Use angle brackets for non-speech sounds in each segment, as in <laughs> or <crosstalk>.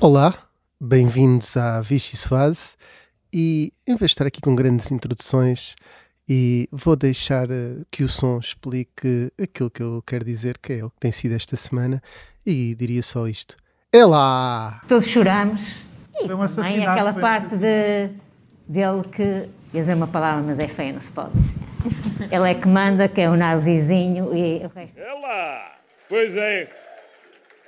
Olá, bem-vindos à Vichy Suase e em vez de estar aqui com grandes introduções e vou deixar uh, que o som explique aquilo que eu quero dizer, que é o que tem sido esta semana e diria só isto. É lá! Todos choramos e Foi um também aquela foi um parte de, dele que, ia dizer uma palavra, mas é feia, não se pode dizer. Ele é que manda, que é o nazizinho e o resto. É lá! Pois é,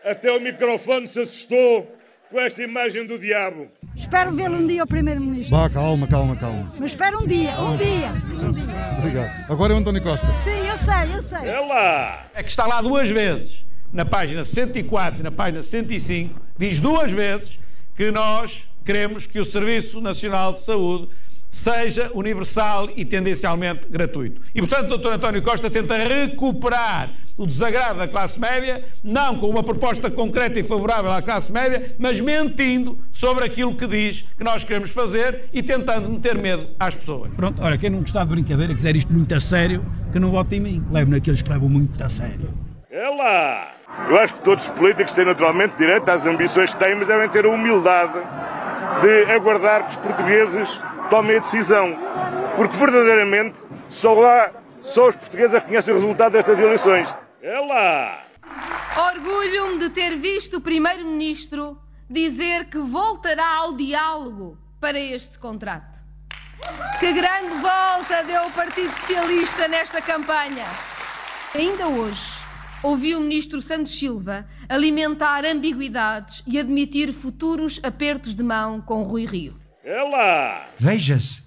até o microfone se assustou com esta imagem do diabo. Espero vê-lo um dia, o Primeiro-Ministro. Vá, calma, calma, calma. Mas espero um dia, um dia. Um dia. Obrigado. Agora é o António Costa. Sim, eu sei, eu sei. É lá! é que está lá duas vezes, na página 104 e na página 105, diz duas vezes que nós queremos que o Serviço Nacional de Saúde seja universal e tendencialmente gratuito. E, portanto, o Dr. António Costa tenta recuperar o desagrado da classe média, não com uma proposta concreta e favorável à classe média, mas mentindo sobre aquilo que diz que nós queremos fazer e tentando meter medo às pessoas. Pronto, olha, quem não gostar de brincadeira, quiser isto muito a sério, que não vote em mim. Leve naqueles que levam muito a sério. É lá! Eu acho que todos os políticos têm naturalmente direito às ambições que têm, mas devem ter a humildade de aguardar que os portugueses tomem a decisão. Porque verdadeiramente só lá, só os portugueses é que conhecem o resultado destas eleições. É lá! Orgulho-me de ter visto o Primeiro-Ministro dizer que voltará ao diálogo para este contrato. Que grande volta deu o Partido Socialista nesta campanha. Ainda hoje, ouvi o Ministro Santos Silva alimentar ambiguidades e admitir futuros apertos de mão com Rui Rio. Lá! Veja-se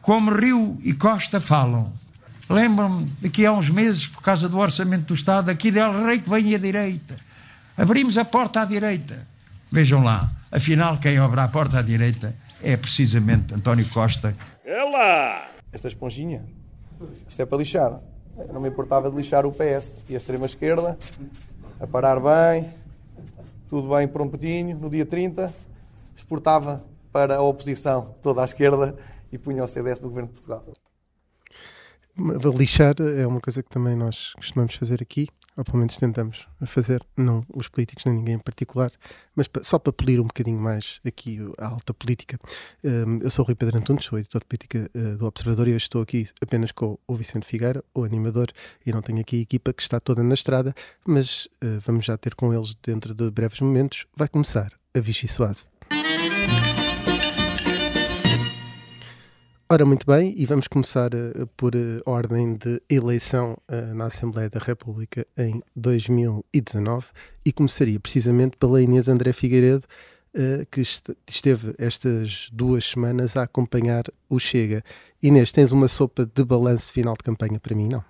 como Rio e Costa falam. Lembro-me daqui a uns meses, por causa do orçamento do Estado, aqui Del Rey que vem à direita. Abrimos a porta à direita. Vejam lá, afinal, quem abre a porta à direita é precisamente António Costa. Lá! esta esponjinha. Isto é para lixar. Eu não me importava de lixar o PS e a extrema-esquerda, a parar bem, tudo bem promptinho, no dia 30, exportava para a oposição toda à esquerda e punha o CDS do Governo de Portugal. Lixar é uma coisa que também nós costumamos fazer aqui, ou pelo menos tentamos fazer, não os políticos nem ninguém em particular, mas só para polir um bocadinho mais aqui a alta política. Um, eu sou o Rui Pedro Antunes, sou editor de política uh, do Observador e hoje estou aqui apenas com o Vicente Figueira, o animador, e não tenho aqui a equipa que está toda na estrada, mas uh, vamos já ter com eles dentro de breves momentos. Vai começar a Vichy Soase. Ora, muito bem, e vamos começar eh, por eh, ordem de eleição eh, na Assembleia da República em 2019 e começaria precisamente pela Inês André Figueiredo, que est- esteve estas duas semanas a acompanhar o Chega. Inês, tens uma sopa de balanço final de campanha para mim, não?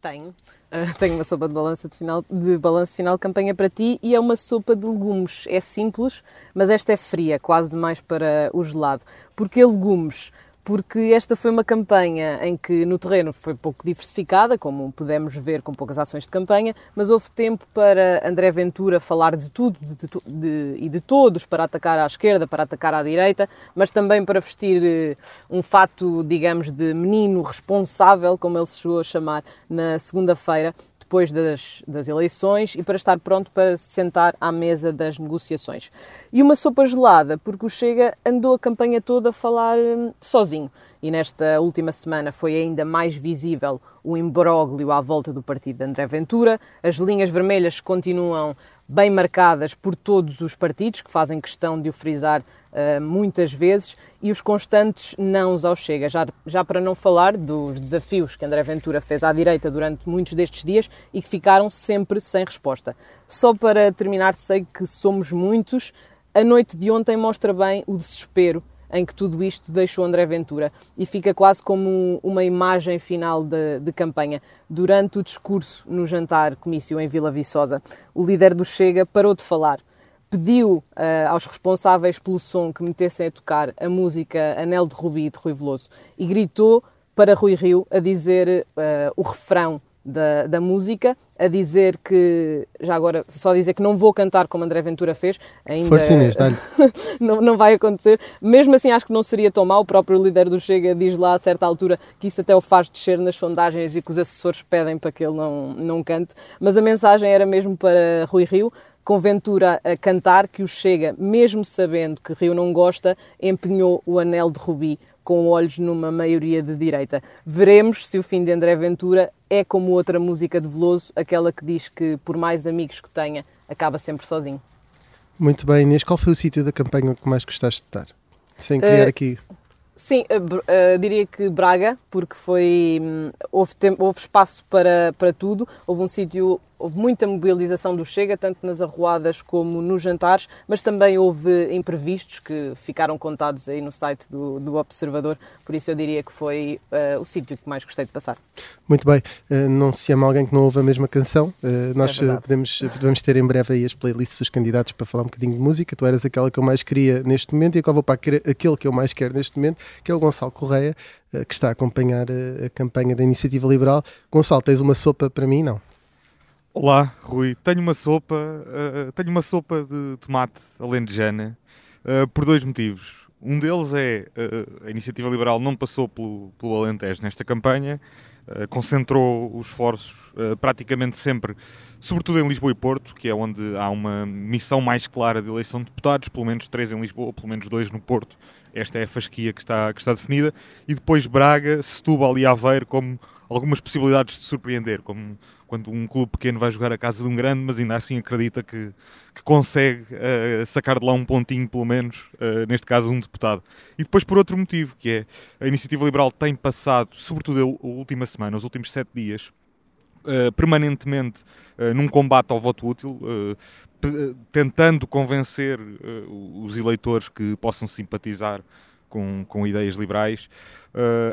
Tenho. Ah, tenho uma sopa de balanço de final, de balanço final de campanha para ti e é uma sopa de legumes. É simples, mas esta é fria, quase demais para o gelado. Porquê legumes? Porque esta foi uma campanha em que no terreno foi pouco diversificada, como pudemos ver com poucas ações de campanha, mas houve tempo para André Ventura falar de tudo de- de- de- e de todos, para atacar à esquerda, para atacar à direita, mas também para vestir eh, um fato, digamos, de menino responsável, como ele se chegou a chamar na segunda-feira, depois das, das eleições e para estar pronto para se sentar à mesa das negociações. E uma sopa gelada, porque o Chega andou a campanha toda a falar hum, sozinho. E nesta última semana foi ainda mais visível o imbróglio à volta do partido de André Ventura. As linhas vermelhas continuam bem marcadas por todos os partidos, que fazem questão de o frisar uh, muitas vezes, e os constantes nãos ao Chega, já, já para não falar dos desafios que André Ventura fez à direita durante muitos destes dias e que ficaram sempre sem resposta. Só para terminar, sei que somos muitos, a noite de ontem mostra bem o desespero em que tudo isto deixou André Ventura e fica quase como uma imagem final de, de, campanha. Durante o discurso no jantar comício em Vila Viçosa, o líder do Chega parou de falar. Pediu uh, aos responsáveis pelo som que metessem a tocar a música Anel de Rubi de Rui Veloso e gritou para Rui Rio a dizer uh, o refrão da, da, música, a dizer que, já agora, só dizer que não vou cantar como André Ventura fez, ainda Força Inês, <laughs> não, não vai acontecer. Mesmo assim, acho que não seria tão mal. O próprio líder do Chega diz lá a certa altura que isso até o faz descer nas sondagens e que os assessores pedem para que ele não, não cante. Mas a mensagem era mesmo para Rui Rio. com Ventura a cantar que o Chega, mesmo sabendo que Rio não gosta, empenhou o anel de Rubi com olhos numa maioria de direita. Veremos se o fim de André Ventura é como outra música de Veloso, aquela que diz que por mais amigos que tenha, acaba sempre sozinho. Muito bem, Inês, qual foi o sítio da campanha que mais gostaste de estar? Sem criar Uh, aqui. Sim, uh, uh, diria que Braga, porque foi hum, houve, houve espaço para, para tudo, houve um sítio, houve muita mobilização do Chega, tanto nas arruadas como nos jantares, mas também houve imprevistos que ficaram contados aí no site do, do Observador, por isso eu diria que foi uh, o sítio que mais gostei de passar. Muito bem, Uh, não se chama alguém que não ouve a mesma canção. Uh, nós verdade. podemos, podemos ter em breve aí as playlists dos candidatos para falar um bocadinho de música. Tu eras aquela que eu mais queria neste momento e agora vou para aquele- que eu mais quero neste momento, que é o Gonçalo Correia, que está a acompanhar uh, a campanha da Iniciativa Liberal. Gonçalo, tens uma sopa para mim? Não. Olá, Rui. Tenho uma sopa, uh, tenho uma sopa de tomate alentejana uh, por dois motivos. Um deles é uh, a iniciativa liberal não passou pelo, pelo Alentejo nesta campanha, concentrou os esforços praticamente sempre, sobretudo em Lisboa e Porto, que é onde há uma missão mais clara de eleição de deputados, pelo menos três em Lisboa, pelo menos dois no Porto. Esta é a fasquia que está, que está definida. E depois Braga, Setúbal e Aveiro como algumas possibilidades de surpreender, como quando um clube pequeno vai jogar a casa de um grande, mas ainda assim acredita que, que consegue uh, sacar de lá um pontinho, pelo menos, uh, neste caso um deputado. E depois por outro motivo, que é a Iniciativa Liberal tem passado, sobretudo a última semana, os últimos sete dias, uh, permanentemente num combate ao voto útil, tentando convencer os eleitores que possam simpatizar com, com ideias liberais,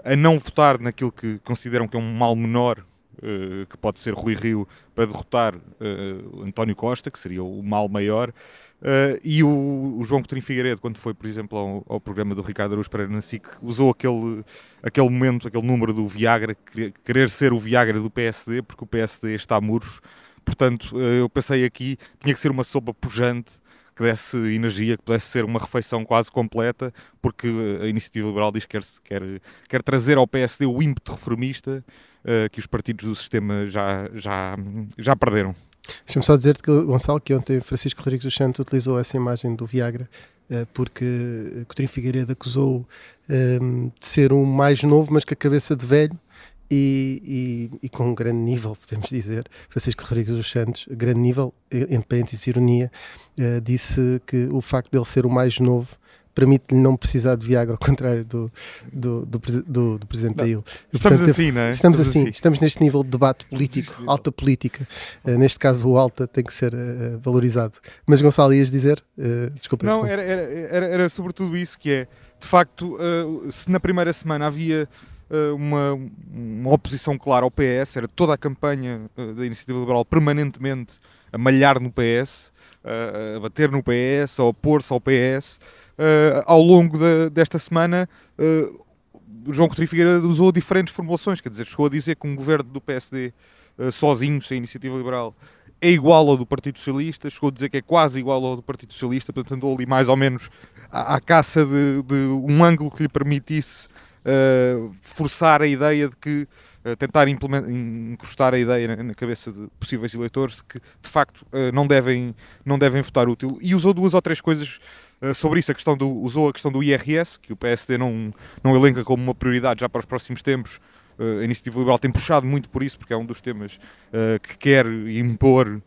a não votar naquilo que consideram que é um mal menor Uh, que pode ser Rui Rio para derrotar uh, António Costa, que seria o mal maior, uh, e o, o, João Coutinho Figueiredo, quando foi, por exemplo, ao, ao programa do Ricardo Araújo Pereira na SIC, usou aquele, aquele momento, aquele número do Viagra, querer ser o Viagra do PSD, porque o PSD está a muros. Portanto, eu pensei aqui, tinha que ser uma sopa pujante, que desse energia, que pudesse ser uma refeição quase completa, porque a Iniciativa Liberal diz que quer, quer, quer trazer ao PSD o ímpeto reformista uh, que os partidos do sistema já, já, já perderam. Deixa-me só dizer-te, Gonçalo, que ontem Francisco Rodrigues dos Santos utilizou essa imagem do Viagra uh, porque Coutinho Figueiredo acusou um, de ser um mais novo, mas com a cabeça de velho, e, e, e, com um grande nível, <laughs> podemos dizer. Francisco Rodrigues dos Santos, grande nível, entre parênteses ironia, uh, disse que o facto de ele ser o mais novo permite-lhe não precisar de Viagra, ao contrário do, do, do, do, do Presidente da. Estamos Portanto, assim, não é? Estamos, estamos assim, assim, estamos neste nível de debate político, alta política. Uh, neste caso, o alta tem que ser uh, valorizado. Mas, Gonçalo, ias dizer? Uh, desculpa. Não, era, era, era, era, sobretudo isso que é, de facto, se na primeira semana havia uma, uma oposição clara ao PS, era toda a campanha da Iniciativa Liberal permanentemente a malhar no PS, a bater no PS, a opor-se ao PS. Ao longo de, desta semana, João Coutinho Figueira usou diferentes formulações, quer dizer, chegou a dizer que um governo do PSD sozinho, sem iniciativa liberal, é igual ao do Partido Socialista, chegou a dizer que é quase igual ao do Partido Socialista, portanto andou ali mais ou menos à, à caça de, de, um ângulo que lhe permitisse forçar a ideia de que tentar encostar a ideia na, cabeça de possíveis eleitores de que de facto não devem, não devem votar útil e usou duas ou três coisas sobre isso, a questão do, usou a questão do IRS, que o PSD não, não elenca como uma prioridade já para os próximos tempos. Uh, a Iniciativa Liberal tem puxado muito por isso, porque é um dos temas uh, que quer impor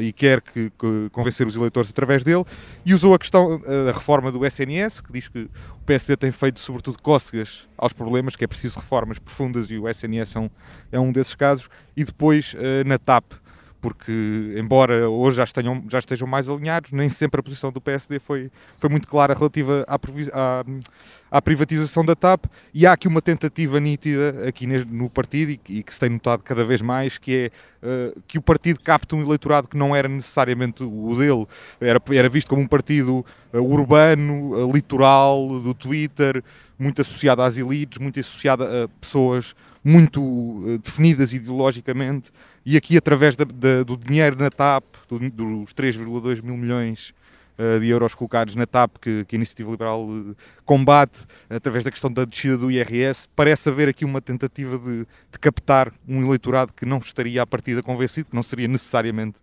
e quer que, que, convencer os eleitores através dele. E usou a questão da reforma do SNS, que diz que o PSD tem feito, sobretudo, cócegas aos problemas, que é preciso reformas profundas e o SNS é um, é um desses casos. E depois na TAP porque embora hoje já estejam, já estejam mais alinhados, nem sempre a posição do PSD foi, foi muito clara relativa à, à, à privatização da TAP e há aqui uma tentativa nítida aqui no partido e, que se tem notado cada vez mais, que é uh, que o partido capta um eleitorado que não era necessariamente o dele, era, era visto como um partido uh, urbano, uh, litoral, do Twitter, muito associado às elites, muito associado a pessoas muito definidas ideologicamente. E aqui através da, da, do dinheiro na TAP, do, dos 3,2 mil milhões de euros colocados na TAP que, que a Iniciativa Liberal uh, combate, através da questão da descida do IRS, parece haver aqui uma tentativa de, de captar um eleitorado que não estaria à partida convencido, que não seria necessariamente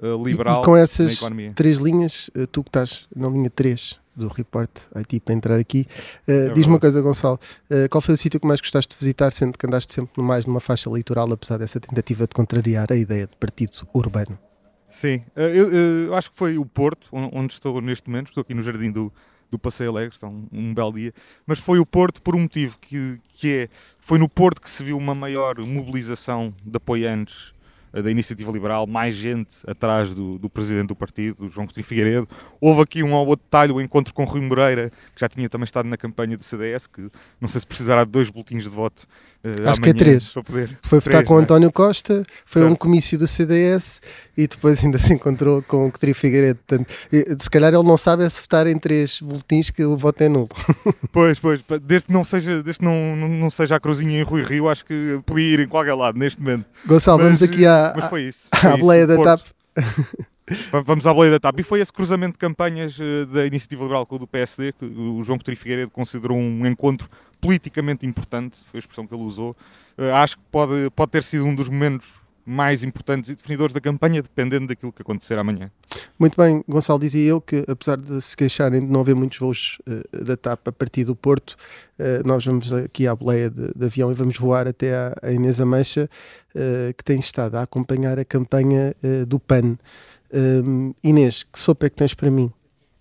uh, E- liberal e, com essas três linhas, eh, tu que estás na linha 3 do Report IT para entrar aqui, eh, É diz-me uma coisa, Gonçalo, eh, qual foi o sítio que mais gostaste de visitar, sendo que andaste sempre mais numa faixa eleitoral, apesar dessa tentativa de contrariar a ideia de partido urbano? Sim, eh, eu, eu acho que foi o Porto, on- onde estou neste momento, estou aqui no jardim do, do Passeio Alegre, está um, um belo dia, mas foi o Porto por um motivo que, que é, foi no Porto que se viu uma maior mobilização de apoiantes eh, da Iniciativa Liberal, mais gente atrás do, do presidente do partido, do João Coutinho Figueiredo. Houve aqui um ao outro detalhe, o encontro com Rui Moreira, que já tinha também estado na campanha do CDS, que não sei se precisará de dois boletins de voto eh, Acho que é três. para poder... Foi votar com não é? António Costa, foi a um Certo. comício do CDS e depois ainda <laughs> se encontrou com o Coutinho Figueiredo. Portanto, eh, se calhar ele não sabe é se votar em três boletins que o voto é nulo. <laughs> Pois, pois, desde que não seja, desde que não, não, não seja a cruzinha em Rui Rio, acho que podia ir em qualquer lado neste momento. Gonçalo, vamos aqui à- mas foi isso, foi isso, boleia da Porto. TAP. <laughs> Va- Vamos à boleia da TAP. E foi esse cruzamento de campanhas eh, da Iniciativa Liberal com o do PSD que o João Coutinho Figueiredo considerou um encontro politicamente importante, foi a expressão que ele usou. Eh, Acho que pode, pode ter sido um dos momentos mais importantes e definidores da campanha, dependendo daquilo que acontecer amanhã. Muito bem, Gonçalo, dizia eu que apesar de se queixarem de não haver muitos voos eh, da TAP a partir do Porto, eh, nós vamos aqui à boleia de, de avião e vamos voar até à, à Inês Ameixa, eh, que tem estado a acompanhar a campanha do PAN. Hum, Inês, que sopa é que tens para mim?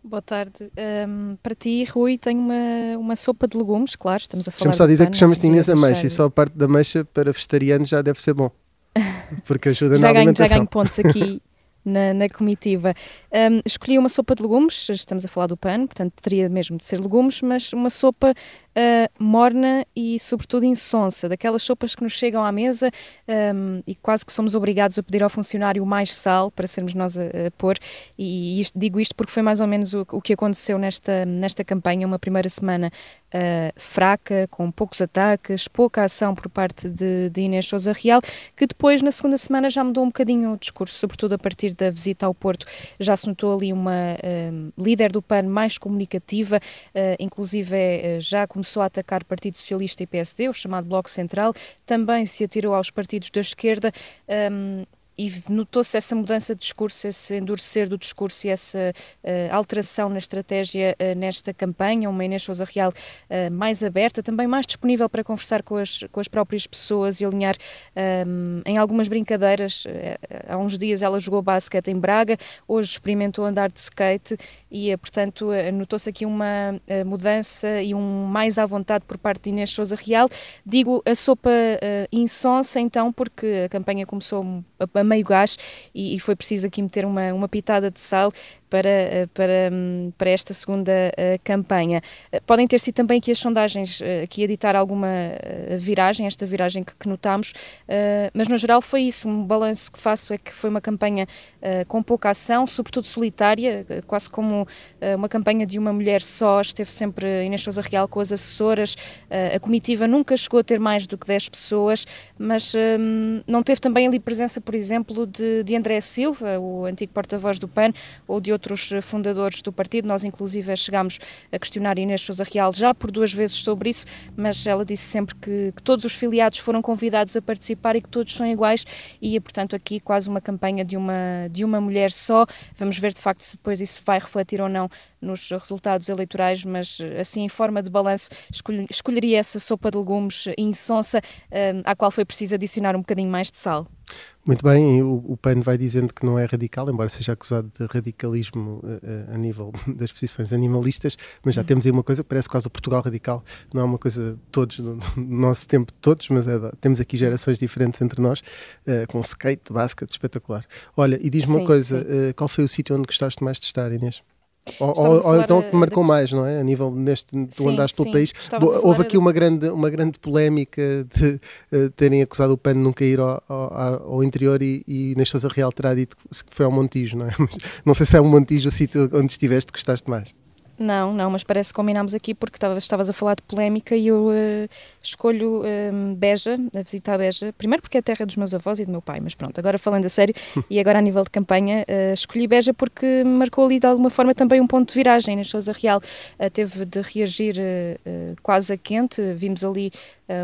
Boa tarde. Ahm, para ti, Rui, tenho uma, uma sopa de legumes, claro, estamos a falar Deixa-me só dizer pano, que te chamas de não Inês queria Ameixa e só a parte da ameixa para vegetarianos já deve ser bom. <laughs> Porque ajuda já na ganho, já alimentação. ganho pontos aqui <laughs> na, na comitiva. Ahm, escolhi uma sopa de legumes, estamos a falar do pano, portanto teria mesmo de ser legumes, mas uma sopa ah, morna e sobretudo insonsa, daquelas sopas que nos chegam à mesa ahm, e quase que somos obrigados a pedir ao funcionário mais sal para sermos nós a, a pôr. E isto- digo isto porque foi mais ou menos o, o que aconteceu nesta, nesta campanha, uma primeira semana ah, fraca, com poucos ataques, pouca ação por parte de, de Inês Sousa Real, que depois na segunda semana já mudou um bocadinho o discurso, sobretudo a partir da visita ao Porto, já se notou ali uma ah, líder do PAN mais comunicativa, ah, inclusive já começou a atacar Partido Socialista e PSD, o chamado Bloco Central, também se atirou aos partidos da esquerda. ahm, e notou-se essa mudança de discurso, esse endurecer do discurso e essa eh, alteração na estratégia eh, nesta campanha, uma Inês Sousa Real eh, mais aberta, também mais disponível para conversar com as, com as próprias pessoas e alinhar ehm, em algumas brincadeiras. Há uns dias ela jogou basquete em Braga, hoje experimentou andar de skate e, portanto, notou-se aqui uma mudança e um mais à vontade por parte de Inês Sousa Real. Digo a sopa eh, insonsa, então, porque a campanha começou a meio gás e, e foi preciso aqui meter uma, uma pitada de sal para, eh, para, hum, para esta segunda eh, campanha. Eh, Podem ter sido também aqui as sondagens eh, aqui a ditar alguma viragem, esta viragem que, que notamos, eh, mas no geral foi isso. Um balanço que faço é que foi uma campanha com pouca ação, sobretudo solitária, quase como uma campanha de uma mulher só. Esteve sempre Inês Sousa Real com as assessoras. a comitiva nunca chegou a ter mais do que 10 pessoas, mas hum, não teve também ali presença, por exemplo, de, de André Silva, o antigo porta-voz do PAN, ou de outros eh, fundadores do partido. Nós, inclusive, chegámos a questionar Inês Sousa Real já por duas vezes sobre isso, mas ela disse sempre que, que todos os filiados foram convidados a participar e que todos são iguais e, portanto, aqui quase uma campanha de uma, de uma mulher só. Vamos ver, de facto, se depois isso vai refletir ou não nos resultados eleitorais, mas eh, assim, em forma de balanço, escolhe- escolheria essa sopa de legumes insonsa, eh, à qual foi preciso adicionar um bocadinho mais de sal. Muito bem, o, o PAN vai dizendo que não é radical, embora seja acusado de radicalismo eh, eh, a nível <laughs> das posições animalistas, mas já temos aí uma coisa que parece quase o Portugal radical, não é uma coisa de todos, do, do nosso tempo de todos, mas é temos aqui gerações diferentes entre nós, eh, com skate, basquete, espetacular. Olha, e diz-me uma coisa, eh, qual foi o sítio onde gostaste mais de estar, Inês? Ou, ou, então eh, que te marcou da- mais, não é? A nível neste, tu Sim, andaste pelo país. Houve aqui da- uma grande, uma grande polémica de eh, terem acusado o PAN de nunca ir ao, ao, ao interior e, e Sousa Real terá dito que foi ao Montijo, não é? <laughs> Mas não sei se é um Montijo o sítio onde estiveste que gostaste mais. Não, não, mas parece que combinámos aqui porque estavas, a falar de polémica e eu uh, escolho uh, Beja, a visitar Beja, primeiro porque é a terra dos meus avós e do meu pai, mas pronto, agora falando a sério <laughs> e agora a nível de campanha, uh, escolhi Beja porque marcou ali de alguma forma também um ponto de viragem. Na Sousa Real teve de reagir quase a quente, vimos ali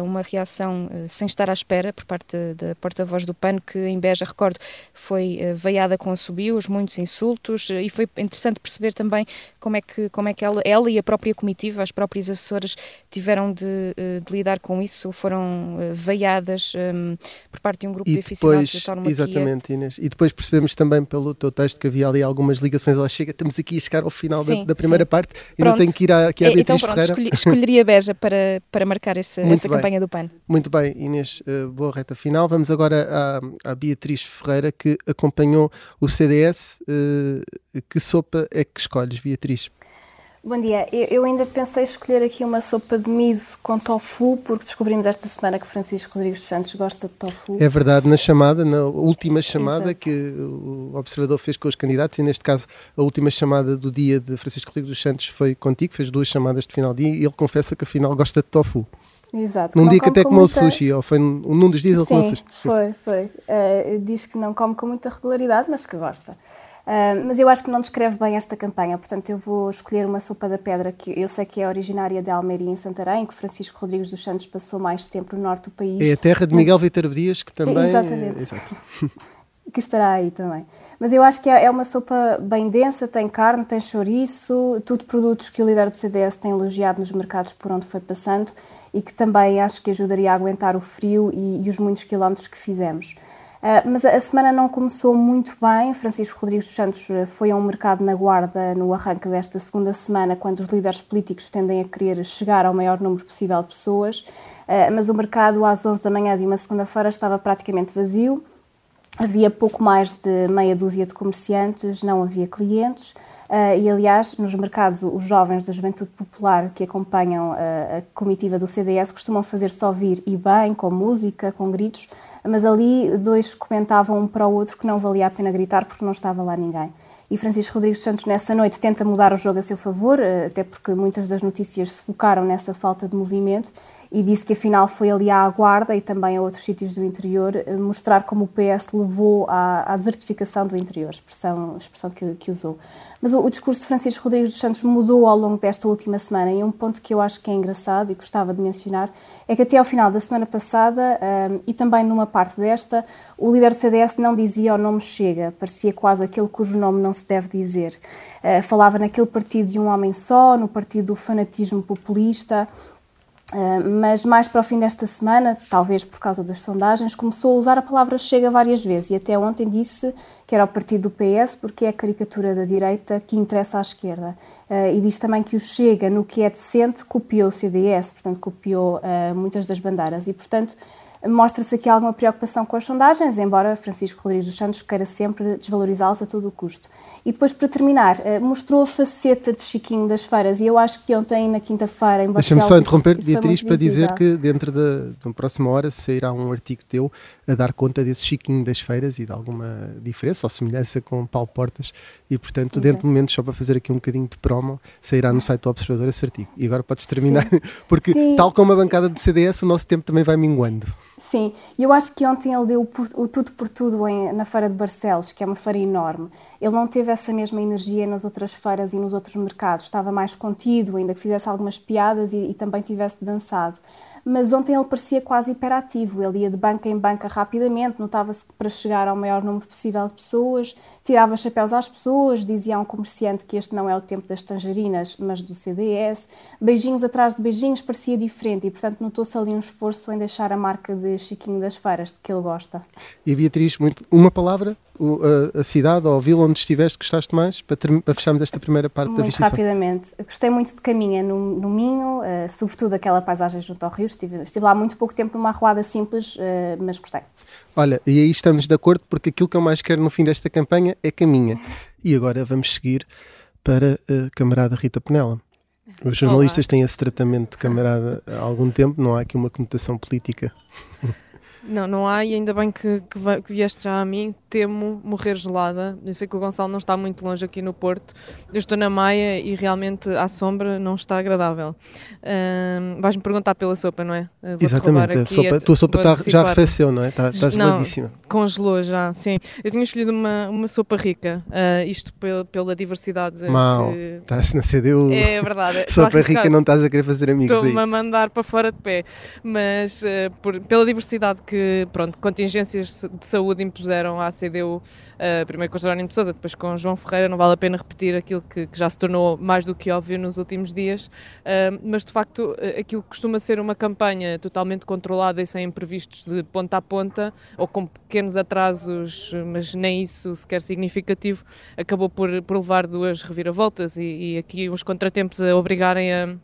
uma reação sem estar à espera por parte da porta-voz do PAN, que em Beja, recordo, foi veiada com assobios, muitos insultos e foi interessante perceber também como é que. Como como é que ela, ela e a própria comitiva, as próprias assessoras, tiveram de, eh, de lidar com isso, foram uh, veiadas um, ehm, por parte de um grupo e de aficionados depois, da tauromaquia. Exatamente, Inês. E depois percebemos também pelo teu texto que havia ali algumas ligações ao Chega, estamos aqui a chegar ao final sim, da, da, primeira sim. parte, e não tenho que ir à, aqui à é, Beatriz então, pronto. Escolhi, escolheria Beja para, para marcar essa, essa campanha do PAN. Muito bem, Inês, boa reta final. Vamos agora à, à Beatriz Ferreira, que acompanhou o CDS. Uh, que sopa é que escolhes, Beatriz? Bom dia, eu ainda pensei escolher aqui uma sopa de miso com tofu, porque descobrimos esta semana que Francisco Rodrigues dos Santos gosta de tofu. É verdade, na chamada, na última chamada Exato. que o observador fez com os candidatos, e neste caso a última chamada do dia de Francisco Rodrigues dos Santos foi contigo, fez duas chamadas de final de dia e ele confessa que afinal gosta de tofu. Exato. Num dia que até comeu muita... sushi, ou foi num dos dias ele comeu sushi. Foi, foi. Uh, diz que não come com muita regularidade, mas que gosta. Uh, mas eu acho que não descreve bem esta campanha, portanto eu vou escolher uma sopa da pedra que eu sei que é originária de Almeria em Santarém, que Francisco Rodrigues dos Santos passou mais tempo no norte do país. É a terra de Miguel mas... Vítor Dias, que também... Exatamente. Exato. <laughs> que estará aí também. Mas eu acho que é, é uma sopa bem densa, tem carne, tem chouriço, tudo produtos que o líder do CDS tem elogiado nos mercados por onde foi passando e que também acho que ajudaria a aguentar o frio e, e os muitos quilómetros que fizemos. Uh, mas a semana não começou muito bem. Francisco Rodrigues dos Santos ah, foi a um mercado na guarda no arranque desta segunda semana, quando os líderes políticos tendem a querer chegar ao maior número possível de pessoas. Uh, mas o mercado, às 11 da manhã de uma segunda-feira, estava praticamente vazio. Havia pouco mais de meia dúzia de comerciantes, não havia clientes. Uh, e, aliás, nos mercados, os jovens da juventude popular que acompanham a comitiva do CDS costumam fazer só vir e bem, com música, com gritos, mas ali dois comentavam um para o outro que não valia a pena gritar porque não estava lá ninguém. E Francisco Rodrigues Santos, nessa noite, tenta mudar o jogo a seu favor, eh, até porque muitas das notícias se focaram nessa falta de movimento, e disse que afinal foi ali à Guarda e também a outros sítios do interior eh, mostrar como o PS levou à, à desertificação do interior, expressão, expressão que, que usou. Mas o, o, discurso de Francisco Rodrigues dos Santos mudou ao longo desta última semana e um ponto que eu acho que é engraçado e gostava de mencionar é que até ao final da semana passada um, e também numa parte desta, o líder do CDS não dizia o nome Chega, parecia quase aquele cujo nome não se deve dizer. Uh, falava naquele partido de um homem só, no partido do fanatismo populista, mas mais para o fim desta semana, talvez por causa das sondagens, começou a usar a palavra Chega várias vezes e até ontem disse que era o partido do PS porque é a caricatura da direita que interessa à esquerda. Uh, e diz também que o Chega, no que é decente, copiou o CDS, portanto copiou uh, muitas das bandeiras e, portanto, mostra-se aqui alguma preocupação com as sondagens, embora Francisco Rodrigues dos Santos queira sempre desvalorizá-las a todo o custo. E depois, para terminar, eh, mostrou a faceta de Chiquinho das Feiras e eu acho que ontem, na quinta-feira, em Deixa-me só interromper, Beatriz, para dizer que dentro da, de uma próxima hora sairá um artigo teu a dar conta desse Chiquinho das Feiras e de alguma diferença ou semelhança com Paulo Portas e, portanto, dentro de momentos, só para fazer aqui um bocadinho de promo, sairá no site do Observador esse artigo. E agora podes terminar, Sim. <laughs> porque Sim. tal como a bancada do CDS, o nosso tempo também vai minguando. Sim, e eu acho que ontem ele deu o, tudo por tudo em, na Feira de Barcelos, que é uma feira enorme. Ele não teve essa mesma energia nas outras feiras e nos outros mercados, estava mais contido, ainda que fizesse algumas piadas e, e também tivesse dançado mas ontem ele parecia quase hiperativo. Ele ia de banca em banca rapidamente, notava-se que para chegar ao maior número possível de pessoas, tirava chapéus às pessoas, dizia a um comerciante que este não é o tempo das tangerinas, mas do CDS. Beijinhos atrás de beijinhos parecia diferente e, portanto, notou-se ali um esforço em deixar a marca de Chiquinho das Feiras, de que ele gosta. E Beatriz, muito, uma palavra a, a, cidade ou a vila onde estiveste gostaste mais para, ter, para fecharmos esta primeira parte muito da visita? rapidamente. Gostei muito de Caminha no, no Minho, uh, sobretudo aquela paisagem junto ao rio. Estive, estive lá muito pouco tempo numa arruada simples, uh, mas gostei. Olha, e aí estamos de acordo porque aquilo que eu mais quero no fim desta campanha é Caminha. E agora vamos seguir para a camarada Rita Penela. Os jornalistas Olá. têm esse tratamento de camarada há algum tempo, não há aqui uma conotação política. Não, não há e ainda bem que, que, vai- que vieste já a mim. Temo morrer gelada. Eu sei que o Gonçalo não está muito longe aqui no Porto. Eu estou na Maia e realmente à sombra não está agradável. Ahm, Vais-me perguntar pela sopa, não é? Exatamente, a sopa, a tua sopa tá- já arrefeceu, não é? Tá- está Não, geladíssima. Congelou já, sim. Eu tinha escolhido uma, uma sopa rica, ah, isto pel- pela diversidade Mal, que- estás na CDU. É verdade. <laughs> Sopa rica não estás a querer fazer amigos Estou-me a mandar para fora de pé. Mas eh, por- pela diversidade que, pronto, contingências de saúde impuseram à CDU, eh, primeiro com Jerónimo de Sousa, depois com João Ferreira, não vale a pena repetir aquilo que, que já se tornou mais do que óbvio nos últimos dias. Eh, mas de facto, eh, aquilo que costuma ser uma campanha totalmente controlada e sem imprevistos de ponta a ponta, ou com pequenos atrasos, mas nem isso sequer significativo, acabou por, por levar duas reviravoltas e, e aqui uns contratempos a obrigarem a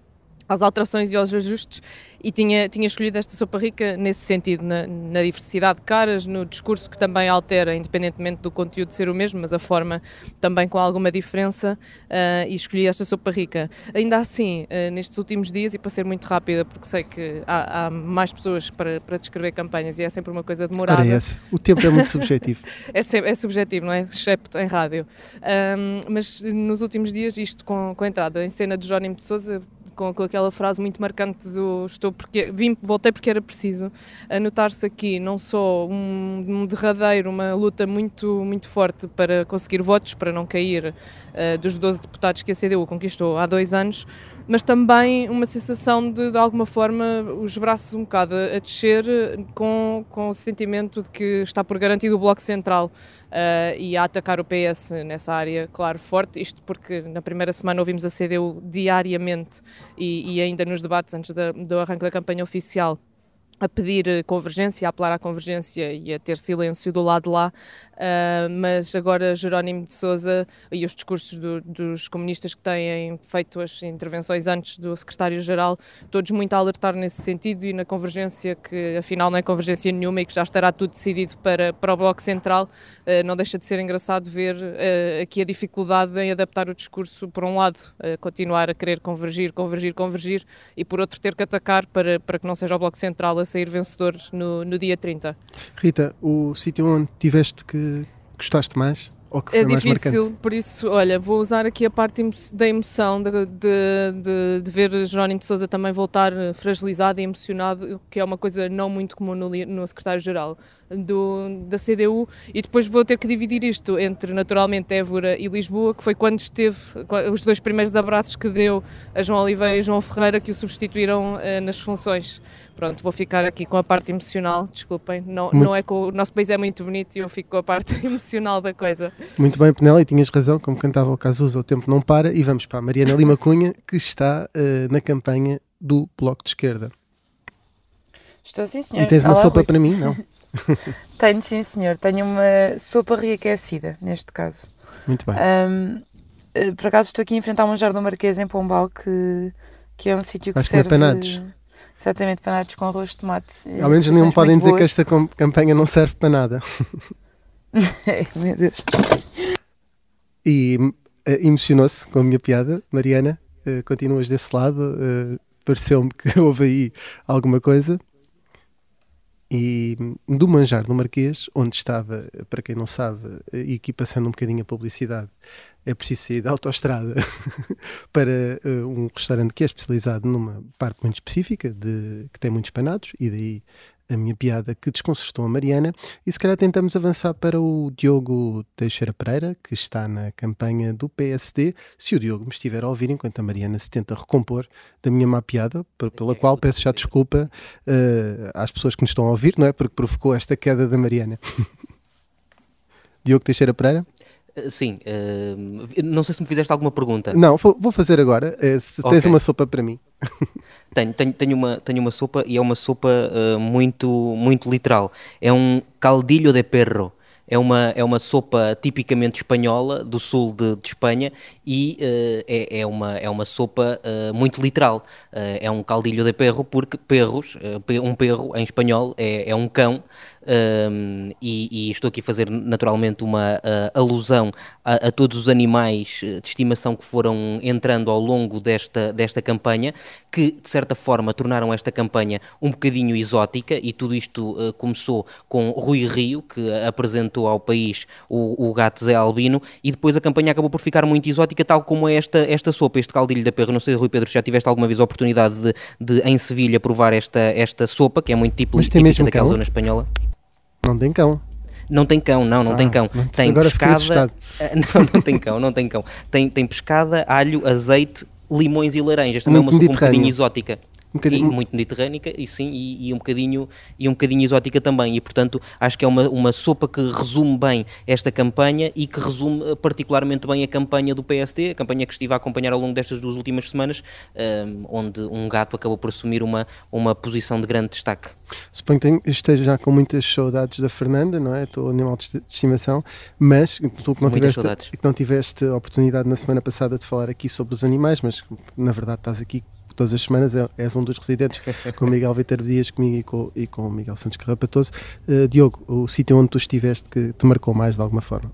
às alterações e aos ajustes e tinha, tinha escolhido esta sopa rica nesse sentido, na, na diversidade de caras, no discurso que também altera, independentemente do conteúdo ser o mesmo, mas a forma também com alguma diferença ah, e escolhi esta sopa rica. Ainda assim, ah, nestes últimos dias, e para ser muito rápida, porque sei que há, há mais pessoas para, para descrever campanhas e é sempre uma coisa demorada. Ora, esse. O tempo é muito subjetivo. <laughs> É, é subjetivo, não é? Excepto em rádio. Ahm, mas nos últimos dias, isto com, com a entrada em cena de Jónimo de Souza, com, com aquela frase muito marcante do estou porque vim, voltei porque era preciso, a notar-se aqui não só um, um derradeiro, uma luta muito, muito forte para conseguir votos, para não cair ah, dos 12 deputados que a CDU conquistou há dois anos, mas também uma sensação de, de alguma forma, os braços um bocado a a descer eh, com, com o sentimento de que está por garantido o Bloco Central eh, e a atacar o PS nessa área, claro, forte. Isto porque na primeira semana ouvimos a CDU diariamente e, e ainda nos debates antes da- do arranque da campanha oficial a pedir convergência, a apelar à convergência e a ter silêncio do lado de lá, ah, mas agora Jerónimo de Sousa e os discursos do- dos comunistas que têm feito as intervenções antes do secretário-geral, todos muito a alertar nesse sentido e na convergência, que afinal não é convergência nenhuma e que já estará tudo decidido para, para o Bloco Central, ah, não deixa de ser engraçado ver ah, aqui a dificuldade em adaptar o discurso, por um lado, continuar a querer convergir, convergir, convergir, e por outro ter que atacar para, para que não seja o Bloco Central a sair vencedor no, no dia 30. Rita, o sítio onde tiveste que gostaste mais? Ou que foi É mais difícil, marcante? por isso, olha, vou usar aqui a parte da emoção, de, de, de, ver Jerónimo de Sousa também voltar fragilizado e emocionado, que é uma coisa não muito comum no, no secretário-geral do, da CDU, e depois vou ter que dividir isto entre, naturalmente, Évora e Lisboa, que foi quando esteve, os dois primeiros abraços que deu a João Oliveira e João Ferreira, que o substituíram eh, nas funções. Pronto, vou ficar aqui com a parte emocional, desculpem, não, Muito- não é que o nosso país é muito bonito e eu fico com a parte <laughs> emocional da coisa. Muito bem, Penela, e tinhas razão, como cantava o Cazuza, o tempo não para. E vamos para a Mariana Lima Cunha, que está eh, na campanha do Bloco de Esquerda. Estou sim, senhor. E tens uma Olá, sopa Rui. para mim? Não. <laughs> <laughs> Tenho, sim, senhor. Tenho uma sopa reaquecida, neste caso. Muito bem. Ahm, eh, por acaso estou aqui a enfrentar um jardim Marquês em Pombal, que, que é um sítio que comer serve... panados? Exatamente, panados com arroz de tomate. eh, Ao menos não refeições podem dizer que boas. esta com- campanha não serve para nada. <laughs> Meu Deus. E eh, emocionou-se com a minha piada, Mariana. eh, continuas desse lado. eh, Pareceu-me que <laughs> houve aí alguma coisa. E hum, do Manjar no Marquês, onde estava, para quem não sabe, e aqui passando um bocadinho a publicidade, é preciso sair da autoestrada <laughs> para eh, um restaurante que é especializado numa parte muito específica, de, que tem muitos panados, e daí a minha piada que desconcertou a Mariana. E se calhar tentamos avançar para o Diogo Teixeira Pereira, que está na campanha do PSD. Se o Diogo me estiver a ouvir enquanto a Mariana se tenta recompor da minha má piada, pela qual peço já desculpa eh, às pessoas que nos estão a ouvir, não é? Porque provocou esta queda da Mariana. <laughs> Diogo Teixeira Pereira? Uh, Sim, uh, não sei se me fizeste alguma pergunta. Não, vou fazer agora. eh, se tens Ok. uma sopa para mim. <laughs> Tenho, tenho, tenho, uma, tenho uma sopa e é uma sopa uh, muito, muito literal. É um caldilho de perro. É uma, é uma sopa tipicamente espanhola, do sul de, de Espanha, e uh, é, é, uma, é uma sopa uh, muito literal. É um caldilho de perro, porque perros, pe- um perro em espanhol é, é um cão, um, e, e, estou aqui a fazer naturalmente uma uh, alusão a, a, todos os animais de estimação que foram entrando ao longo desta, desta campanha, que de certa forma tornaram esta campanha um bocadinho exótica e tudo isto uh, começou com Rui Rio, que apresentou ao país o, o gato Zé Albino e depois a campanha acabou por ficar muito exótica, tal como é esta, esta sopa, este caldilho da perra. Não sei, Rui Pedro, já tiveste alguma vez a oportunidade de, de em Sevilha provar esta, esta sopa, que é muito típica, típica daquela zona espanhola? Não tem cão. Não tem cão, não, não ah, tem cão. Não, tem pescada. <laughs> Não, não tem cão, não tem cão. Tem, tem pescada, alho, azeite, limões e laranjas. Também é uma sopa um bocadinho exótica. Um bocadinho... E muito mediterrânica e sim, e, e, um bocadinho, e um bocadinho exótica também. E portanto acho que é uma, uma sopa que resume bem esta campanha e que resume eh, particularmente bem a campanha do PSD, a campanha que estive a acompanhar ao longo destas duas últimas semanas, um, ehm, onde um gato acabou por assumir uma, uma posição de grande destaque. Suponho que esteja já com muitas saudades da Fernanda, não é? Estou animal de estimação, mas tu que não, tiveste, que não tiveste a oportunidade na semana passada de falar aqui sobre os animais, mas na verdade estás aqui todas as semanas é, és um dos residentes, <laughs> com o Miguel Viterbo Dias, comigo e com, e com o Miguel Santos Carrapatoso. Uh, Diogo, o sítio onde tu estiveste que te marcou mais de alguma forma?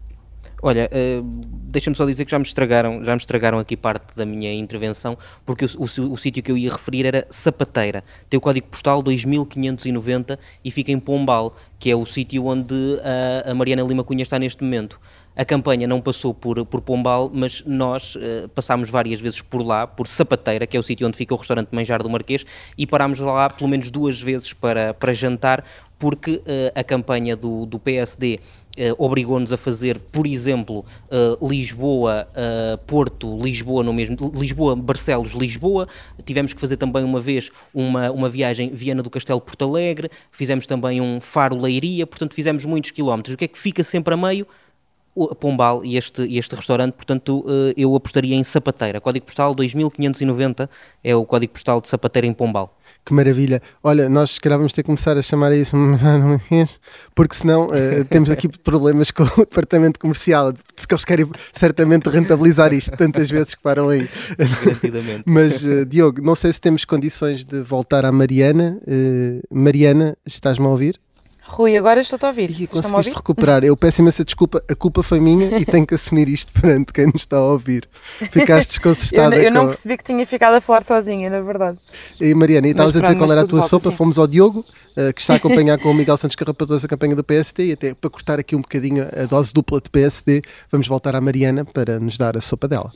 Olha, uh, deixa-me só dizer que já me estragaram, já me estragaram aqui parte da minha intervenção, porque o, o, o sítio que eu ia referir era Sapateira. Tem o código postal 2590 e fica em Pombal, que é o sítio onde a, a Mariana Lima Cunha está neste momento. A campanha não passou por, por Pombal, mas nós uh, passámos várias vezes por lá, por Sapateira, que é o sítio onde fica o restaurante Manjar do Marquês, e parámos lá pelo menos duas vezes para, para jantar, porque uh, a campanha do, do PSD uh, obrigou-nos a fazer, por exemplo, uh, Lisboa, Porto, Lisboa no mesmo, Lisboa, Barcelos, Lisboa. Tivemos que fazer também uma vez uma, uma viagem Viana do Castelo Porto Alegre, fizemos também um Faro Leiria, portanto fizemos muitos quilómetros. O que é que fica sempre a meio? Pombal e este, este restaurante, portanto eh, eu apostaria em Sapateira. Código postal 2590 é o código postal de Sapateira em Pombal. Que maravilha. Olha, nós se calhar vamos ter que começar a chamar a isso <laughs> porque senão uh, temos aqui <laughs> problemas com o departamento comercial, se eles querem certamente rentabilizar isto tantas vezes que param aí. Garantidamente. <laughs> Mas, uh, Diogo, não sei se temos condições de voltar à Mariana. Uh, Mariana, estás-me a ouvir? Rui, agora estou-te a ouvir. E conseguiste recuperar. Eu peço imensa desculpa, a culpa foi minha e tenho que assumir isto perante quem nos está a ouvir. Ficaste desconcertada. eu, eu não percebi que tinha ficado a falar sozinha, na verdade. E Mariana, e estavas a dizer qual era a tua sopa, sim. fomos ao Diogo, uh, que está a <laughs> acompanhar com o Miguel Santos Carrapatoso a campanha do PSD, e até para cortar aqui um bocadinho a dose dupla de PSD, vamos voltar à Mariana para nos dar a sopa dela.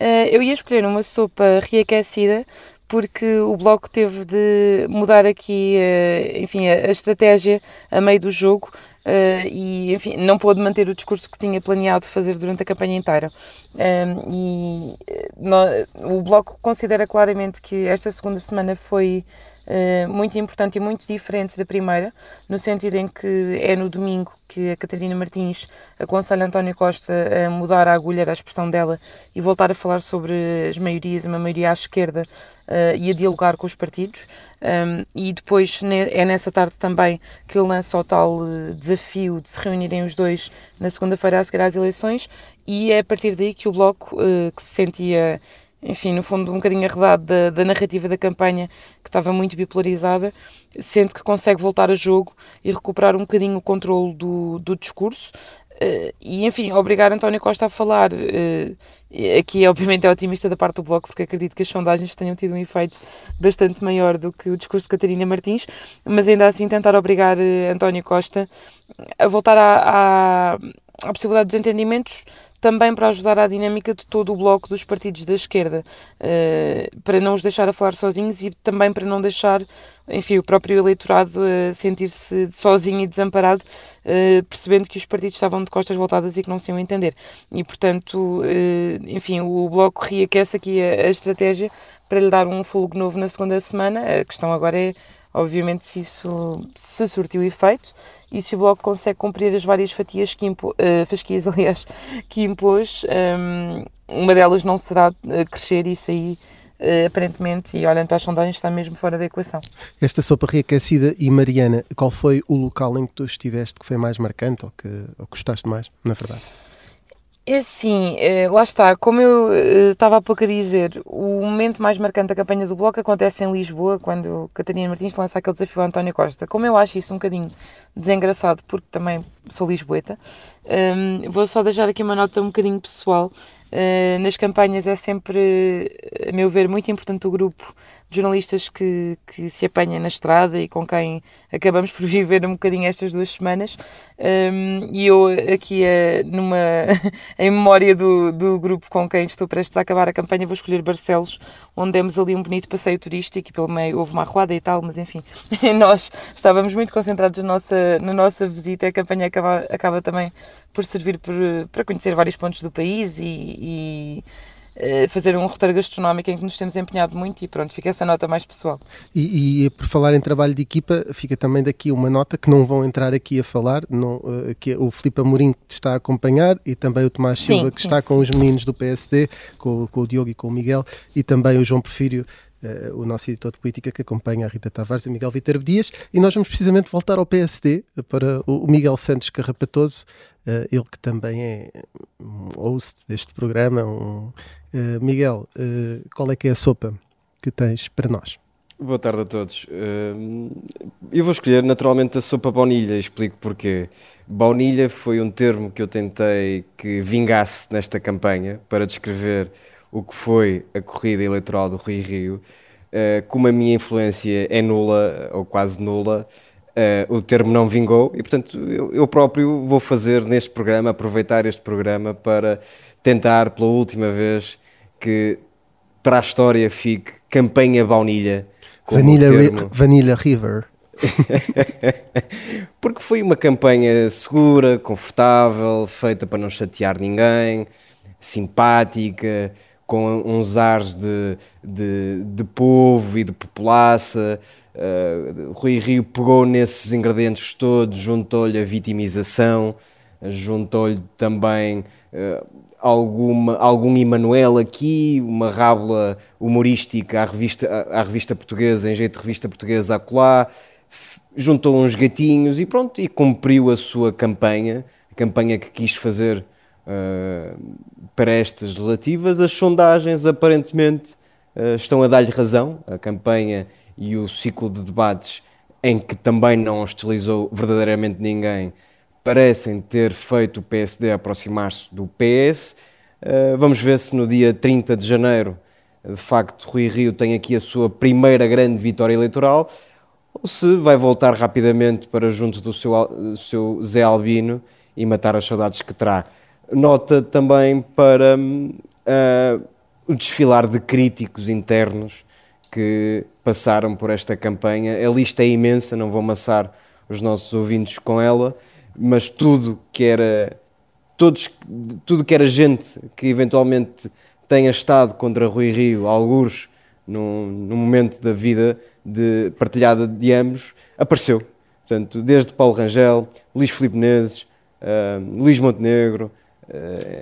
Uh, eu ia escolher uma sopa reaquecida porque o Bloco teve de mudar aqui, eh, enfim, a, estratégia a meio do jogo uh, e, enfim, não pôde manter o discurso que tinha planeado fazer durante a campanha inteira. Um, e no, o Bloco considera claramente que esta segunda semana foi muito importante e muito diferente da primeira, no sentido em que é no domingo que a Catarina Martins aconselha António Costa a mudar a agulha da expressão dela e voltar a falar sobre as maiorias, uma maioria à esquerda uh, e a dialogar com os partidos. Um, e depois é nessa tarde também que ele lança o tal uh, desafio de se reunirem os dois na segunda-feira a seguir às eleições, e é a partir daí que o Bloco, uh, que se sentia enfim, no fundo, um bocadinho arredado da, da, narrativa da campanha, que estava muito bipolarizada, sente que consegue voltar a jogo e recuperar um bocadinho o controle do, do discurso. Uh, e, enfim, obrigar António Costa a falar. Uh, aqui, obviamente, é otimista da parte do Bloco, porque acredito que as sondagens tenham tido um efeito bastante maior do que o discurso de Catarina Martins, mas ainda assim tentar obrigar uh, António Costa a voltar à, à, à possibilidade dos entendimentos também para ajudar à dinâmica de todo o bloco dos partidos da esquerda, uh, para não os deixar a falar sozinhos e também para não deixar, enfim, o próprio eleitorado uh, sentir-se sozinho e desamparado, uh, percebendo que os partidos estavam de costas voltadas e que não se iam entender. E, portanto, enfim, o bloco reaquece aqui a estratégia para lhe dar um fogo novo na segunda semana. A questão agora é, obviamente, se isso se surtiu efeito e se o Bloco consegue cumprir as várias fatias que impo, uh, fasquias, <laughs> aliás, que impôs, um, uma delas não será uh, crescer e sair uh, aparentemente, e olhando para as sondagens, está mesmo fora da equação. Esta sopa reaquecida e Mariana, qual foi o local em que tu estiveste que foi mais marcante ou que ou gostaste mais, na verdade? É assim, eh, lá está, como eu eh, estava há pouco a dizer, o momento mais marcante da campanha do Bloco acontece em Lisboa, quando Catarina Martins lança aquele desafio a António Costa. Como eu acho isso um bocadinho desengraçado, porque também sou lisboeta, um, vou só deixar aqui uma nota um bocadinho pessoal. Uh, nas campanhas é sempre, a meu ver, muito importante o grupo jornalistas que, que se apanha na estrada e com quem acabamos por <laughs> viver um bocadinho estas duas semanas. Um, e eu aqui, uh, numa, <laughs> em memória do, do grupo com quem estou prestes a acabar a campanha, vou escolher Barcelos, onde demos ali um bonito passeio turístico e pelo meio houve uma arruada e tal, mas enfim, <laughs> nós estávamos muito concentrados na nossa, na nossa visita. A campanha acaba, acaba também por servir por, para conhecer vários pontos do país e, e eh, fazer um roteiro gastronómico em que nos temos empenhado muito e pronto, fica essa nota mais pessoal. E, e, por falar em trabalho de equipa, fica também daqui uma nota que não vão entrar aqui a falar, não, uh, que é o Filipe Amorim que te está a acompanhar e também o Tomás Silva sim, que sim. está com os meninos do PSD, com, com, o Diogo e com o Miguel e também o João Porfírio Uh, o nosso editor de política que acompanha a Rita Tavares e o Miguel Viterbo Dias, e nós vamos precisamente voltar ao PSD para o Miguel Santos Carrapatoso, uh, ele que também é um host deste programa. Um, uh, Miguel, qual é que é a sopa que tens para nós? Boa tarde a todos. eu vou escolher naturalmente a sopa baunilha, explico porquê. Baunilha foi um termo que eu tentei que vingasse nesta campanha para descrever o que foi a corrida eleitoral do Rui Rio, uh, como a minha influência é nula ou quase nula, uh, o termo não vingou e, portanto, eu, eu, próprio vou fazer neste programa, aproveitar este programa para tentar pela última vez que para a história fique campanha baunilha. Vanilla, termo... Vanilla River. <laughs> Porque foi uma campanha segura, confortável, feita para não chatear ninguém, simpática, com uns ares de, de, de povo e de populaça. Uh, Rui Rio pegou nesses ingredientes todos, juntou-lhe a vitimização, juntou-lhe também uh, alguma, algum Emanuel aqui, uma rábula humorística à revista, à, à revista portuguesa, em jeito de revista portuguesa acolá, juntou uns gatinhos e pronto, e cumpriu a sua campanha, a campanha que quis fazer para estas relativas. As sondagens aparentemente uh, estão a dar-lhe razão. A campanha e o ciclo de debates em que também não hostilizou verdadeiramente ninguém parecem ter feito o PSD aproximar-se do PS. Uh, vamos ver se no dia 30 de janeiro, de facto, Rui Rio tem aqui a sua primeira grande vitória eleitoral ou se vai voltar rapidamente para junto do seu, seu Zé Albino e matar as saudades que terá nota também para uh, o desfilar de críticos internos que passaram por esta campanha. A lista é imensa, não vou amassar os nossos ouvintes com ela, mas tudo que era todos, tudo que era gente que eventualmente tenha estado contra Rui Rio, alguns num, num momento da vida de partilhada de ambos, apareceu. Portanto, desde Paulo Rangel, Luís Filipe Menezes, uh, Luís Montenegro,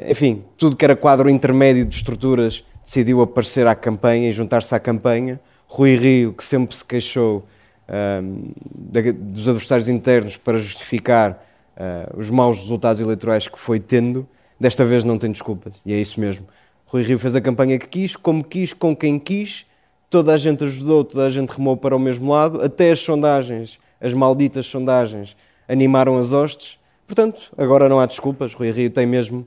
enfim, tudo que era quadro intermédio de estruturas decidiu aparecer à campanha e juntar-se à campanha. Rui Rio, que sempre se queixou uh, dos adversários internos para justificar uh, os maus resultados eleitorais que foi tendo, desta vez não tem desculpas, e é isso mesmo. Rui Rio fez a campanha que quis, como quis, com quem quis, toda a gente ajudou, toda a gente remou para o mesmo lado, até as sondagens, as malditas sondagens, animaram as hostes Portanto, agora não há desculpas, Rui Rio tem mesmo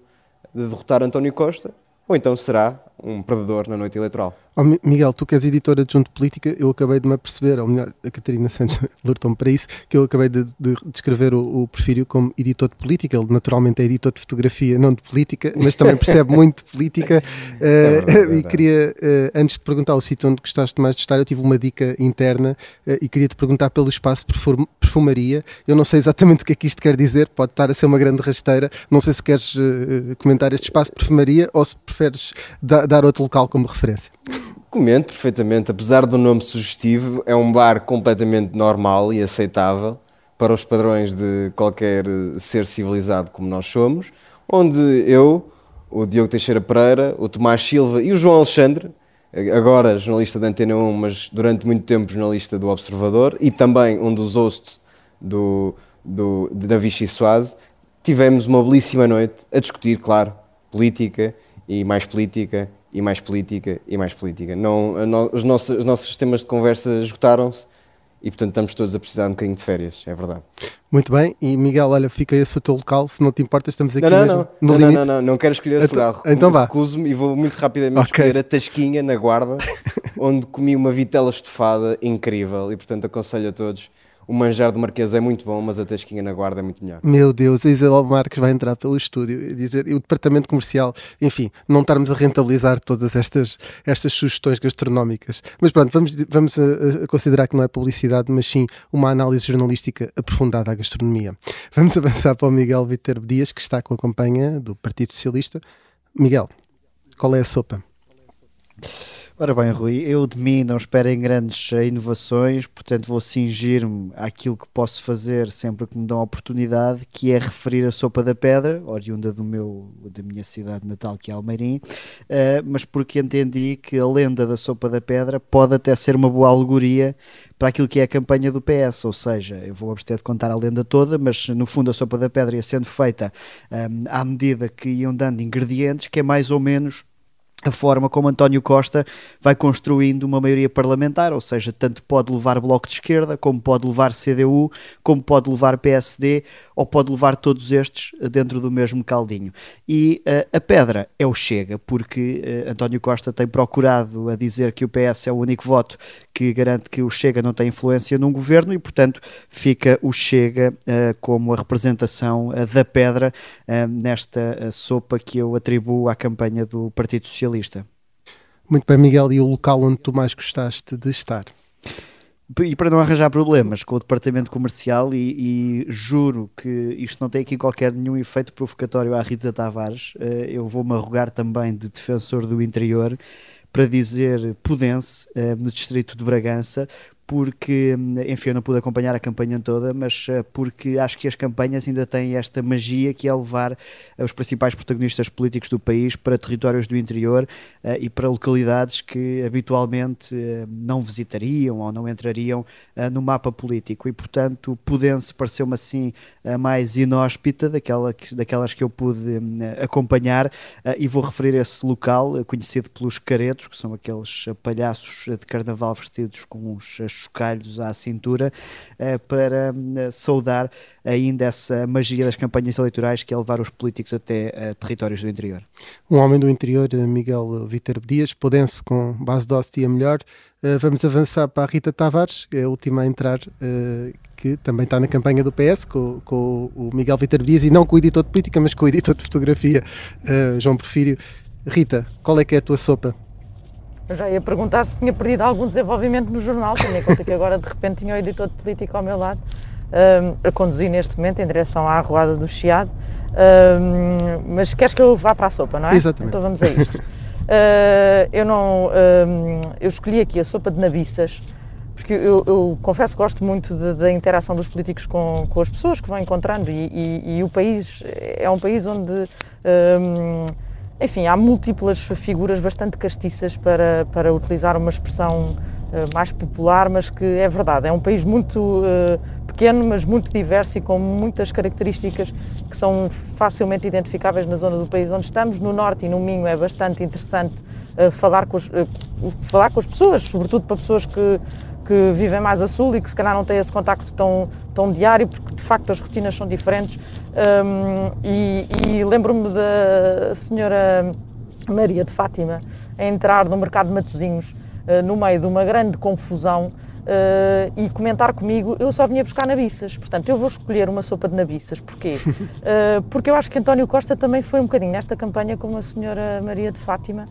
de derrotar António Costa, ou então será um perdedor na noite eleitoral. Oh, Miguel, tu que és editora de Junto Política, eu acabei de me aperceber, ou melhor, a Catarina Santos <laughs> alertou-me para isso, que eu acabei de, de descrever o, o Porfírio como editor de política. Ele naturalmente é editor de fotografia, não de política, mas também percebe muito de política. Uh, <laughs> é verdade, e queria, uh, antes de perguntar o sítio onde gostaste mais de estar, eu tive uma dica interna uh, e queria te perguntar pelo espaço perfumaria. Eu não sei exatamente o que é que isto quer dizer, pode estar a ser uma grande rasteira. Não sei se queres comentar este espaço perfumaria ou se preferes da, dar outro local como referência. Comento perfeitamente, apesar do nome sugestivo, é um bar completamente normal e aceitável para os padrões de qualquer ser civilizado como nós somos, onde eu, o Diogo Teixeira Pereira, o Tomás Silva e o João Alexandre, agora jornalista da Antena 1, mas durante muito tempo jornalista do Observador e também um dos hosts do, do, da Vichy Soase, tivemos uma belíssima noite a discutir, claro, política e mais política e mais política e mais política. Não, no, os, nossos, os nossos sistemas de conversa esgotaram-se e, portanto, estamos todos a precisar um bocadinho de férias, é verdade. Muito bem, e Miguel, olha, fica esse o teu local, se não te importa, estamos aqui não, não, mesmo não. no não, limite. não, não, não, não quero escolher esse Então- lugar. então vá. Recuso-me e vou muito rapidamente Ok. escolher a Tasquinha, na Guarda, <laughs> onde comi uma vitela estufada incrível e, portanto, aconselho a todos. O manjar do Marquês é muito bom, mas a Tasquinha na Guarda é muito melhor. Meu Deus, a Isabel Marques vai entrar pelo estúdio e dizer, e o departamento comercial, enfim, não estarmos a rentabilizar todas estas, estas sugestões gastronómicas. Mas pronto, vamos, vamos a, a considerar que não é publicidade, mas sim uma análise jornalística aprofundada à gastronomia. Vamos <laughs> avançar para o Miguel Viterbo Dias, que está com a campanha do Partido Socialista. Miguel, qual é a sopa? Ora bem, Rui, eu de mim não esperem grandes eh, inovações, portanto vou cingir-me àquilo que posso fazer sempre que me dão a oportunidade, que é referir a sopa da pedra, oriunda do meu, da minha cidade natal, que é Almeirim, eh, mas porque entendi que a lenda da sopa da pedra pode até ser uma boa alegoria para aquilo que é a campanha do PS, ou seja, eu vou abster de contar a lenda toda, mas no fundo a sopa da pedra ia sendo feita eh, à medida que iam dando ingredientes, que é mais ou menos a forma como António Costa vai construindo uma maioria parlamentar, ou seja, tanto pode levar Bloco de Esquerda, como pode levar CDU, como pode levar PSD, ou pode levar todos estes dentro do mesmo caldinho. E uh, a pedra é o Chega, porque uh, António Costa tem procurado a dizer que o PS é o único voto que garante que o Chega não tem influência num governo e, portanto, fica o Chega uh, como a representação da pedra nesta sopa que eu atribuo à campanha do Partido Socialista. Muito bem, Miguel, e o local onde tu mais gostaste de estar? E para não arranjar problemas com o departamento comercial, e, e, juro que isto não tem aqui qualquer nenhum efeito provocatório à Rita Tavares, eh, eu vou-me arrogar também de defensor do interior para dizer Pudense, eh, no distrito de Bragança, porque, enfim, eu não pude acompanhar a campanha toda, mas uh, porque acho que as campanhas ainda têm esta magia que é levar uh, os principais protagonistas políticos do país para territórios do interior uh, e para localidades que habitualmente não visitariam ou não entrariam no mapa político. E, portanto, Pudense pareceu-me assim a mais inóspita daquela que, daquelas que eu pude acompanhar e vou referir esse local, conhecido pelos caretos, que são aqueles palhaços de carnaval vestidos com uns chocalhos à cintura uh, para uh, saudar ainda essa magia das campanhas eleitorais que é levar os políticos até uh, territórios do interior. Um homem do interior, Miguel Vítor Dias, Podense com base de hostia melhor. vamos avançar para a Rita Tavares, é a última a entrar, que também está na campanha do PS, com, com o Miguel Vítor Dias, e não com o editor de política, mas com o editor de fotografia, João Porfírio. Rita, qual é que é a tua sopa? Eu já ia perguntar se tinha perdido algum desenvolvimento no jornal, tendo em conta que agora de repente tinha o editor de política ao meu lado, um, a conduzir neste momento em direção à Arruada do Chiado. Um, mas queres que eu vá para a sopa, não é? Exatamente. Então vamos a isto. uh, eu não. Um, eu escolhi aqui a sopa de nabiças, porque eu, eu confesso que gosto muito da interação dos políticos com, com, as pessoas que vão encontrando e, e, e, o país é um país onde enfim, há múltiplas figuras bastante castiças para, para utilizar uma expressão uh, mais popular, mas que é verdade. É um país muito uh, pequeno, mas muito diverso e com muitas características que são facilmente identificáveis na zona do país onde estamos. No Norte e no Minho é bastante interessante uh, falar, com as, falar com as pessoas, sobretudo para pessoas que, que vivem mais a sul e que se calhar não têm esse contacto tão, tão diário, porque facto as rotinas são diferentes. Um, e, e lembro-me da senhora Maria de Fátima a entrar no mercado de Matosinhos uh, no meio de uma grande confusão uh, e comentar comigo, eu só vinha buscar nabiças, portanto eu vou escolher uma sopa de nabiças. Porquê? Uh, <laughs> porque eu acho que António Costa também foi um bocadinho nesta campanha como a senhora Maria de Fátima,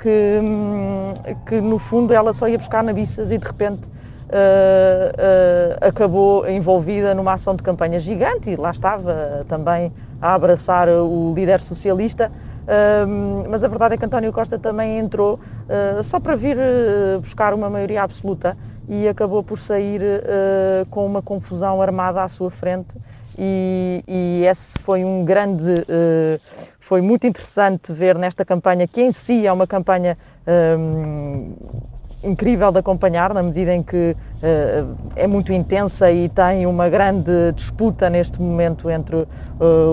que, um, que no fundo ela só ia buscar nabiças e de repente Uh, uh, acabou envolvida numa ação de campanha gigante e lá estava também a abraçar o líder socialista. Uh, mas a verdade é que António Costa também entrou só para vir buscar uma maioria absoluta e acabou por sair com uma confusão armada à sua frente. E, e esse foi um grande. foi muito interessante ver nesta campanha, que em si é uma campanha incrível de acompanhar, na medida em que uh, é muito intensa e tem uma grande disputa neste momento entre uh,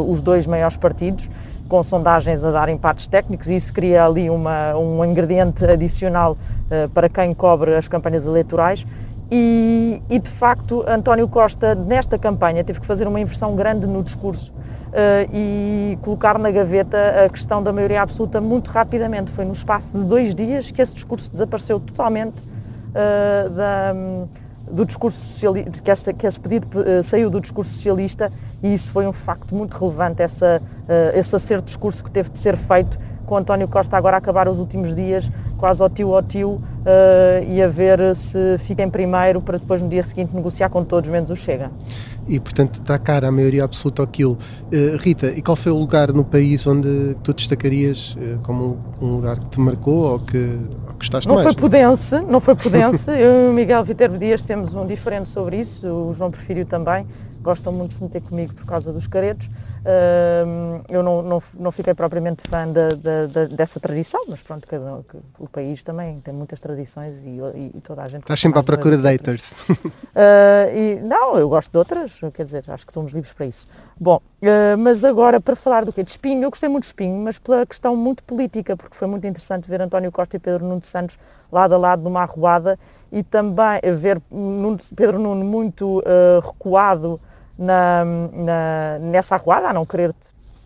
os dois maiores partidos. com sondagens a dar empates técnicos e isso cria ali uma, um ingrediente adicional uh, para quem cobre as campanhas eleitorais. E, e, de facto, António Costa, nesta campanha, teve que fazer uma inversão grande no discurso e colocar na gaveta a questão da maioria absoluta muito rapidamente. Foi no espaço de dois dias que esse discurso desapareceu totalmente uh, da, do discurso socialista, que, esta, que esse pedido uh, saiu do discurso socialista e isso foi um facto muito relevante, essa, esse acerto discurso que teve de ser feito com António Costa agora a acabar os últimos dias, quase ao tio ao tio, uh, e a ver se fica em primeiro para depois no dia seguinte negociar com todos, menos o Chega. E portanto está cara a maioria absoluta aquilo. Uh, Rita, e qual foi o lugar no país onde tu destacarias uh, como um lugar que te marcou ou que gostaste não mais? Foi Pudense, não foi Pudense, <laughs> eu e o Miguel Viterbo Dias temos um diferente sobre isso, o João preferiu também, gostam muito de se meter comigo por causa dos caretos. Uh, eu não, não, não, fiquei propriamente fã da, da, da, dessa tradição, mas pronto, cada, o país também tem muitas tradições e, e, e toda a gente. Estás sempre à procura de haters. Uh, <laughs> e, não, eu gosto de outras, quer dizer, acho que somos livres para isso. Bom, uh, mas agora para falar do que? De espinho, eu gostei muito de espinho, mas pela questão muito política, porque foi muito interessante ver António Costa e Pedro Nuno Santos lado a lado numa arruada e também ver Nuno, Pedro Nuno muito ah, recuado na, na, nessa arruada, a não querer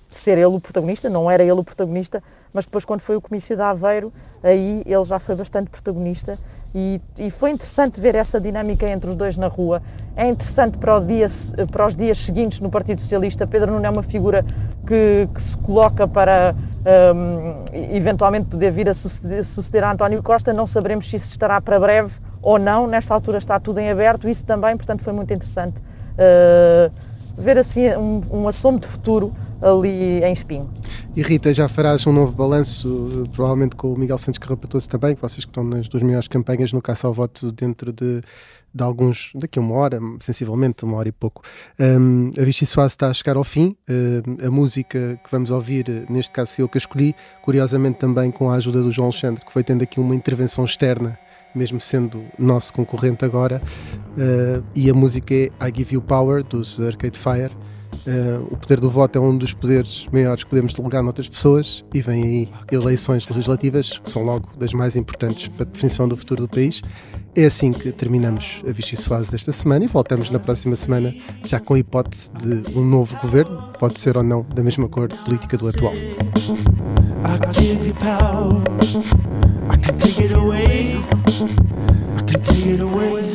ser ele o protagonista, não era ele o protagonista, mas depois quando foi o comício de Aveiro, aí ele já foi bastante protagonista. E, e, foi interessante ver essa dinâmica entre os dois na rua. É interessante para, dia, para os dias seguintes no Partido Socialista, Pedro não é uma figura que, que se coloca para um, eventualmente poder vir a suceder, suceder a António Costa, não saberemos se isso estará para breve ou não, nesta altura está tudo em aberto, isso também, portanto foi muito interessante uh, ver assim um, um assomo de futuro ali em Espinho. E Rita, já farás um novo balanço, provavelmente com o Miguel Santos Carrapatoso também, que vocês que estão nas duas maiores campanhas no caça ao voto dentro de, de alguns, daqui a uma hora, sensivelmente, uma hora e pouco. Um, a Vichy Soase está a chegar ao fim, um, a música que vamos ouvir, neste caso foi eu que a escolhi, curiosamente também com a ajuda do João Alexandre, que foi tendo aqui uma intervenção externa mesmo sendo nosso concorrente agora. Uh, e a música é I Give You Power, dos Arcade Fire. Uh, o poder do voto é um dos poderes maiores que podemos delegar noutras pessoas e vem aí eleições legislativas, que são logo das mais importantes para a definição do futuro do país. É assim que terminamos a Vichy Soase desta semana e voltamos na próxima semana já com a hipótese de um novo governo, pode ser ou não da mesma cor política do atual. I can take it away. I can take it away.